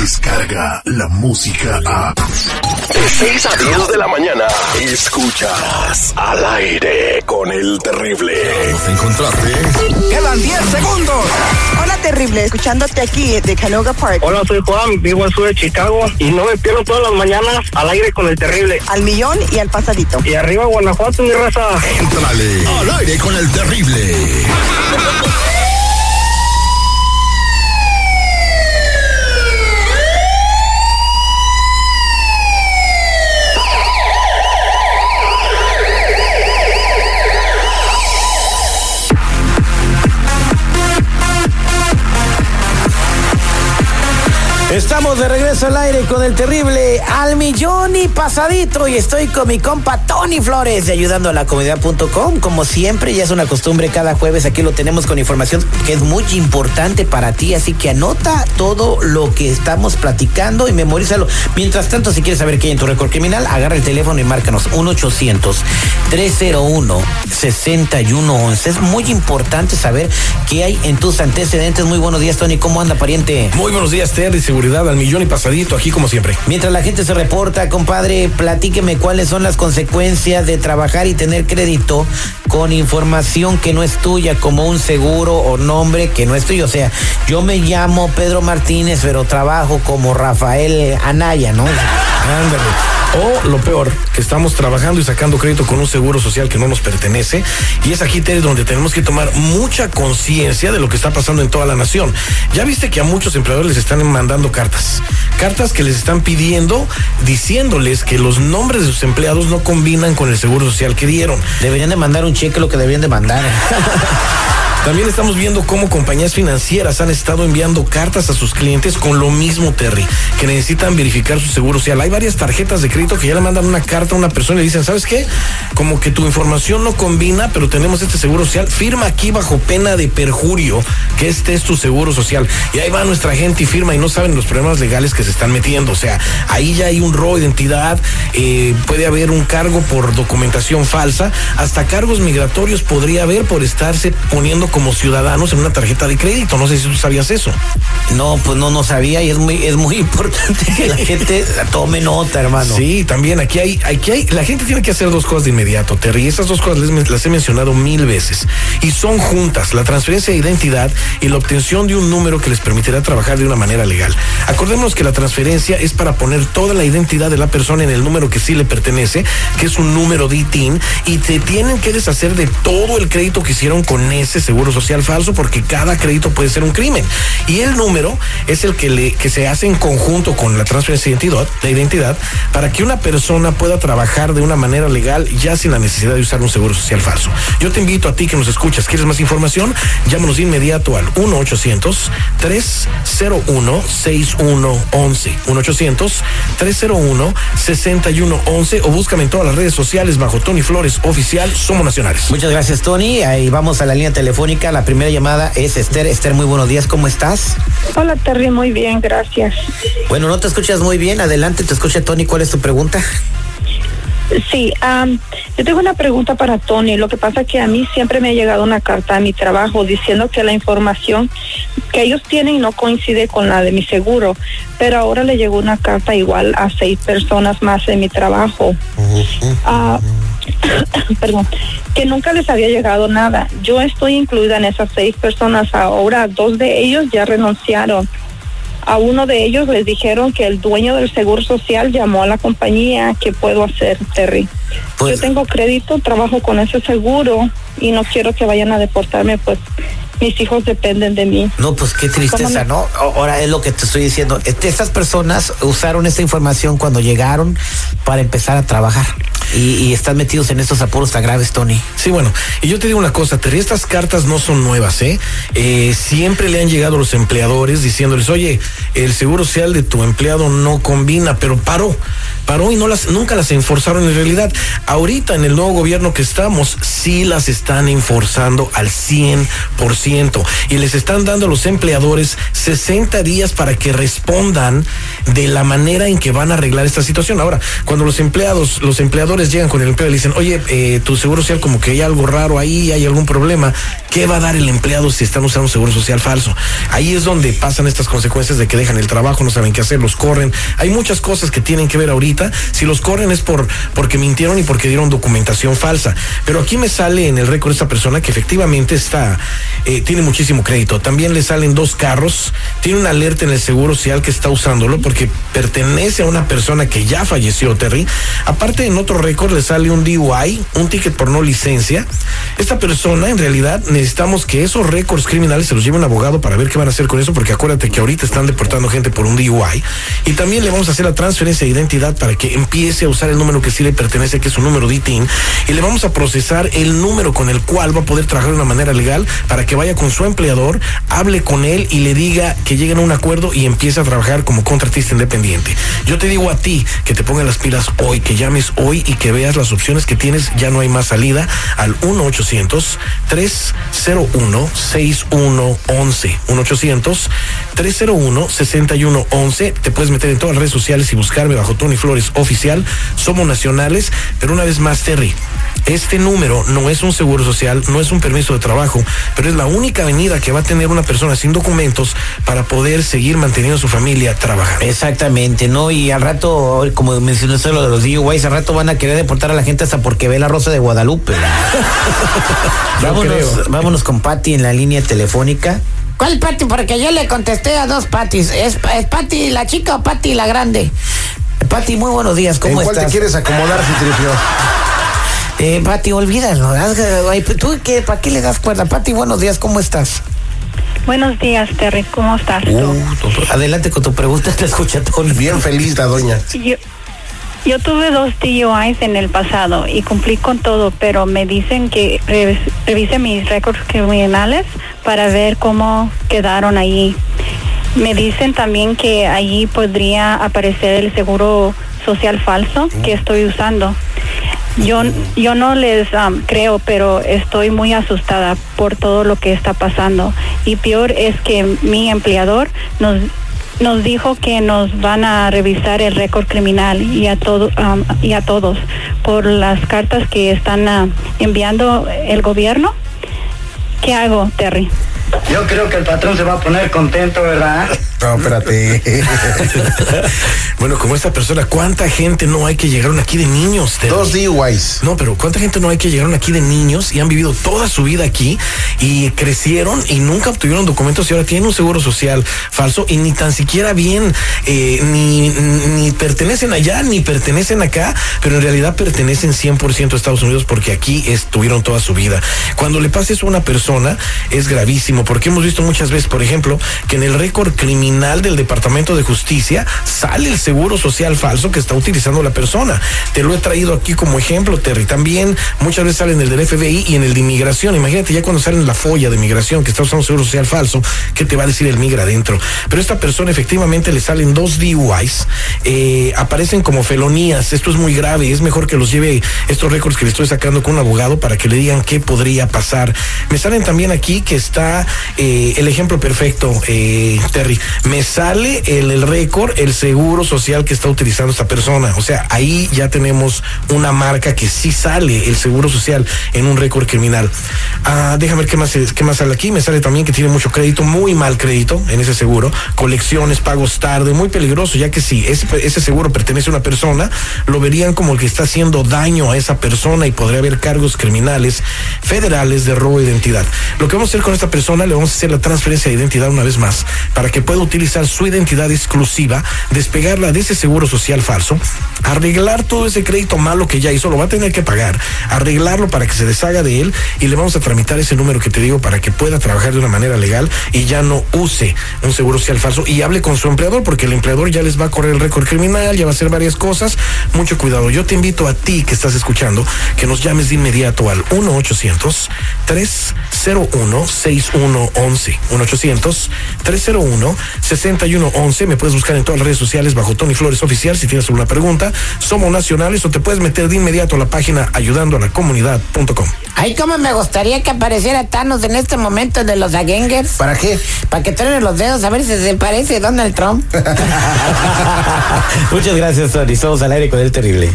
Llega la música a. De 6 a 10 de la mañana. Escuchas al aire con el terrible. Vamos a encontrarte. Quedan 10 segundos. Hola, terrible. Escuchándote aquí de Canoga Park. Hola, soy Juan, vivo al sur de Chicago y no me pierdo todas las mañanas al aire con el terrible. Al millón y al pasadito. Y arriba Guanajuato, mi raza. Entrale. Al aire con el terrible. Estamos de regreso al aire con el terrible al millón y pasadito y estoy con mi compa Tony Flores de ayudando a la comunidad.com. Como siempre, ya es una costumbre cada jueves aquí lo tenemos con información que es muy importante para ti, así que anota todo lo que estamos platicando y memorízalo. Mientras tanto, si quieres saber qué hay en tu récord criminal, agarra el teléfono y márcanos 1 800 301 6111. Es muy importante saber qué hay en tus antecedentes. Muy buenos días, Tony. ¿Cómo anda, pariente? Muy buenos días, Terry. Seguridad al millón y pasadito, aquí como siempre. Mientras la gente se reporta, compadre, platíqueme cuáles son las consecuencias de trabajar y tener crédito con información que no es tuya, como un seguro o nombre que no es tuyo. O sea, yo me llamo Pedro Martínez, pero trabajo como Rafael Anaya, ¿no? Ándale. O lo peor, que estamos trabajando y sacando crédito con un seguro social que no nos pertenece. Y es aquí, Terry, donde tenemos que tomar mucha conciencia de lo que está pasando en toda la nación. Ya viste que a muchos empleadores les están mandando cartas. Cartas que les están pidiendo, diciéndoles que los nombres de sus empleados no combinan con el seguro social que dieron. Deberían de mandar un cheque lo que deberían de mandar. También estamos viendo cómo compañías financieras han estado enviando cartas a sus clientes con lo mismo, Terry, que necesitan verificar su seguro social. Hay varias tarjetas de crédito que ya le mandan una carta a una persona y le dicen, ¿sabes qué? Como que tu información no combina, pero tenemos este seguro social. Firma aquí bajo pena de perjurio que este es tu seguro social. Y ahí va nuestra gente y firma y no saben los problemas legales que se están metiendo. O sea, ahí ya hay un robo de identidad, eh, puede haber un cargo por documentación falsa, hasta cargos migratorios podría haber por estarse poniendo como ciudadanos en una tarjeta de crédito. No sé si tú sabías eso. No, pues no, no sabía y es muy, es muy importante que la gente tome nota, hermano. Sí, también aquí hay, aquí hay, la gente tiene que hacer dos cosas de inmediato, Terry. Esas dos cosas les, las he mencionado mil veces y son juntas, la transferencia de identidad y la obtención de un número que les permitirá trabajar de una manera legal. Acordémonos que la transferencia es para poner toda la identidad de la persona en el número que sí le pertenece, que es un número de ITIN, y te tienen que deshacer de todo el crédito que hicieron con ese seguro social falso porque cada crédito puede ser un crimen. Y el número es el que, se hace en conjunto con la transferencia de identidad, de identidad para que una persona pueda trabajar de una manera legal ya sin la necesidad de usar un seguro social falso. Yo te invito a ti que nos escuchas, ¿quieres más información? Llámanos de inmediato al 1-800-301-6111. 1-800-301-6111 o búscame en todas las redes sociales bajo Tony Flores Oficial. Somos nacionales. Muchas gracias, Tony. Ahí vamos a la línea telefónica. La primera llamada es Esther. Esther, muy buenos días. ¿Cómo estás? Hola, Terry. Muy bien, gracias. Bueno, no te escuchas muy bien. Adelante, te escucha Tony. ¿Cuál es tu pregunta? Sí, um, yo tengo una pregunta para Tony. Lo que pasa es que a mí siempre me ha llegado una carta a mi trabajo diciendo que la información que ellos tienen no coincide con la de mi seguro, pero ahora le llegó una carta igual a seis personas más en mi trabajo. Uh, perdón, que nunca les había llegado nada. Yo estoy incluida en esas seis personas. Ahora dos de ellos ya renunciaron. A uno de ellos les dijeron que el dueño del seguro social llamó a la compañía. ¿Qué puedo hacer, Terry? Pues- Yo tengo crédito, trabajo con ese seguro y no quiero que vayan a deportarme, pues mis hijos dependen de mí. No, pues qué tristeza, ¿no? Ahora es lo que te estoy diciendo. Este, Estas personas usaron esta información cuando llegaron para empezar a trabajar y, están metidos en estos apuros tan graves, Tony. Sí, bueno, y yo te digo una cosa, Terry, estas cartas no son nuevas, ¿eh? ¿eh? Siempre le han llegado los empleadores diciéndoles, oye, el seguro social de tu empleado no combina, pero paró, paró y no las, nunca las enforzaron en realidad. Ahorita en el nuevo gobierno que estamos, sí las están enforzando al 100% y les están dando a los empleadores 60 días para que respondan de la manera en que van a arreglar esta situación. Ahora, cuando los empleados, los empleadores llegan con el empleo y le dicen, oye, eh, tu seguro social como que hay algo raro ahí, hay algún problema, ¿qué va a dar el empleado si están usando un seguro social falso? Ahí es donde pasan estas consecuencias de que dejan el trabajo, no saben qué hacer, los corren. Hay muchas cosas que tienen que ver ahorita. Si los corren es por porque mintieron y porque dieron documentación falsa. Pero aquí me sale en el récord esta persona que efectivamente está, eh, tiene muchísimo crédito. También le salen dos carros, tiene una alerta en el seguro social que está usándolo porque pertenece a una persona que ya falleció, Terry. Aparte, en otro récord le sale un DUI, un ticket por no licencia. Esta persona, en realidad, necesitamos que esos récords criminales se los lleve un abogado para ver qué van a hacer con eso, porque acuérdate que ahorita están deportando gente por un DUI. Y también le vamos a hacer la transferencia de identidad para que empiece a usar el número que sí le pertenece, que es su número de ITIN. Y le vamos a procesar el número con el cual va a poder trabajar de una manera legal para que vaya con su empleador, hable con él y le diga que lleguen a un acuerdo y empiece a trabajar como contratista independiente. Yo te digo a ti que te pongan las pilas hoy, que llames hoy y que veas las opciones que tienes. Ya no hay más salida al 1 800 301 6111 1-800-301-6111. Te puedes meter en todas las redes sociales y buscarme bajo Tony Flores Oficial. Somos nacionales, pero una vez más, Terry, este número no es un seguro social, no es un permiso de trabajo, pero es la única avenida que va a tener una persona sin documentos para poder seguir manteniendo a su familia trabajando. Exactamente, ¿no? Y al rato, como mencioné lo de los DUIs, al rato van a querer deportar a la gente hasta porque ve la Rosa de Guadalupe. vámonos, vámonos con Patti en la línea telefónica. ¿Cuál Patti? Porque yo le contesté a dos Pattis. ¿Es, es Patti la chica o Patti la grande? Patti, muy buenos días, ¿cómo ¿En cuál estás? te quieres acomodar, Citripio? Eh, Pati, olvídalo. ay, ¿Tú qué? ¿Para qué le das cuerda? Pati, buenos días, ¿cómo estás? Buenos días, Terry. ¿Cómo estás? Uh, adelante con tu pregunta, te escucha Tony. Bien feliz la doña. Yo, yo tuve dos DUIs en el pasado y cumplí con todo, pero me dicen que revis- revise mis récords criminales para ver cómo quedaron ahí. Me dicen también que allí podría aparecer el seguro social falso que estoy usando. Yo, yo no les creo, pero estoy muy asustada por todo lo que está pasando. Y peor es que mi empleador nos nos dijo que nos van a revisar el récord criminal y a todo y a todos por las cartas que están enviando el gobierno. ¿Qué hago, Terry? Yo creo que el patrón se va a poner contento, ¿verdad? No, espérate. Bueno, como esta persona, ¿cuánta gente no hay que llegaron aquí de niños? Terry? Dos DUIs. No, pero ¿cuánta gente no hay que llegaron aquí de niños y han vivido toda su vida aquí y crecieron y nunca obtuvieron documentos y ahora tienen un seguro social falso y ni tan siquiera bien, eh, ni, ni pertenecen allá ni pertenecen acá, pero en realidad pertenecen 100% a Estados Unidos porque aquí estuvieron toda su vida. Cuando le pasa eso a una persona es gravísimo porque hemos visto muchas veces, por ejemplo, que en el récord criminal del Departamento de Justicia sale el seguro social falso que está utilizando la persona. Te lo he traído aquí como ejemplo, Terry. También muchas veces salen en el del FBI y en el de inmigración. Imagínate ya cuando salen en la folla de inmigración que está usando seguro social falso, ¿qué te va a decir el migra adentro? Pero esta persona efectivamente le salen dos DUIs, eh, aparecen como felonías. Esto es muy grave. Es mejor que los lleve estos récords que le estoy sacando con un abogado para que le digan qué podría pasar. Me salen también aquí que está eh, el ejemplo perfecto, eh, Terry. Me sale el, el récord, el seguro social que está utilizando esta persona. O sea, ahí ya tenemos una marca que sí sale el seguro social en un récord criminal. Ah, déjame ver qué más, qué más sale aquí. Me sale también que tiene mucho crédito, muy mal crédito en ese seguro. Colecciones, pagos tarde, muy peligroso, ya que si ese, ese seguro pertenece a una persona, lo verían como el que está haciendo daño a esa persona y podría haber cargos criminales federales de robo de identidad. Lo que vamos a hacer con esta persona, le vamos a hacer la transferencia de identidad una vez más, para que pueda utilizar su identidad exclusiva, despegarla de ese seguro social falso, arreglar todo ese crédito malo que ya hizo, lo va a tener que pagar, arreglarlo para que se deshaga de él y le vamos a tramitar ese número que te digo para que pueda trabajar de una manera legal y ya no use un seguro social falso y hable con su empleador porque el empleador ya les va a correr el récord criminal, ya va a hacer varias cosas. Mucho cuidado. Yo te invito a ti que estás escuchando que nos llames de inmediato al 1 800 301 6111 1 800 301 6111. Me puedes buscar en todas las redes sociales bajo Tony Flores Oficial si tienes alguna pregunta. Somos nacionales o te puedes meter de inmediato a la página ayudando a la comunidad.com. Ay, cómo me gustaría que apareciera Thanos en este momento de los Agengers. ¿Para qué? Para que truenen los dedos a ver si se parece Donald Trump. Muchas gracias, Tony. Somos al aire con el terrible.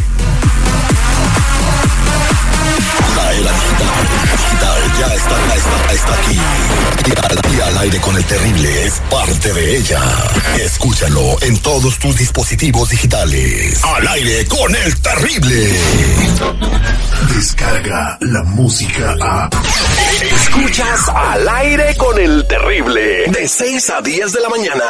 Está aquí. Y al, y al aire con el terrible es parte de ella. Escúchalo en todos tus dispositivos digitales. Al aire con el terrible. Descarga la música a. Escuchas al aire con el terrible. De 6 a 10 de la mañana.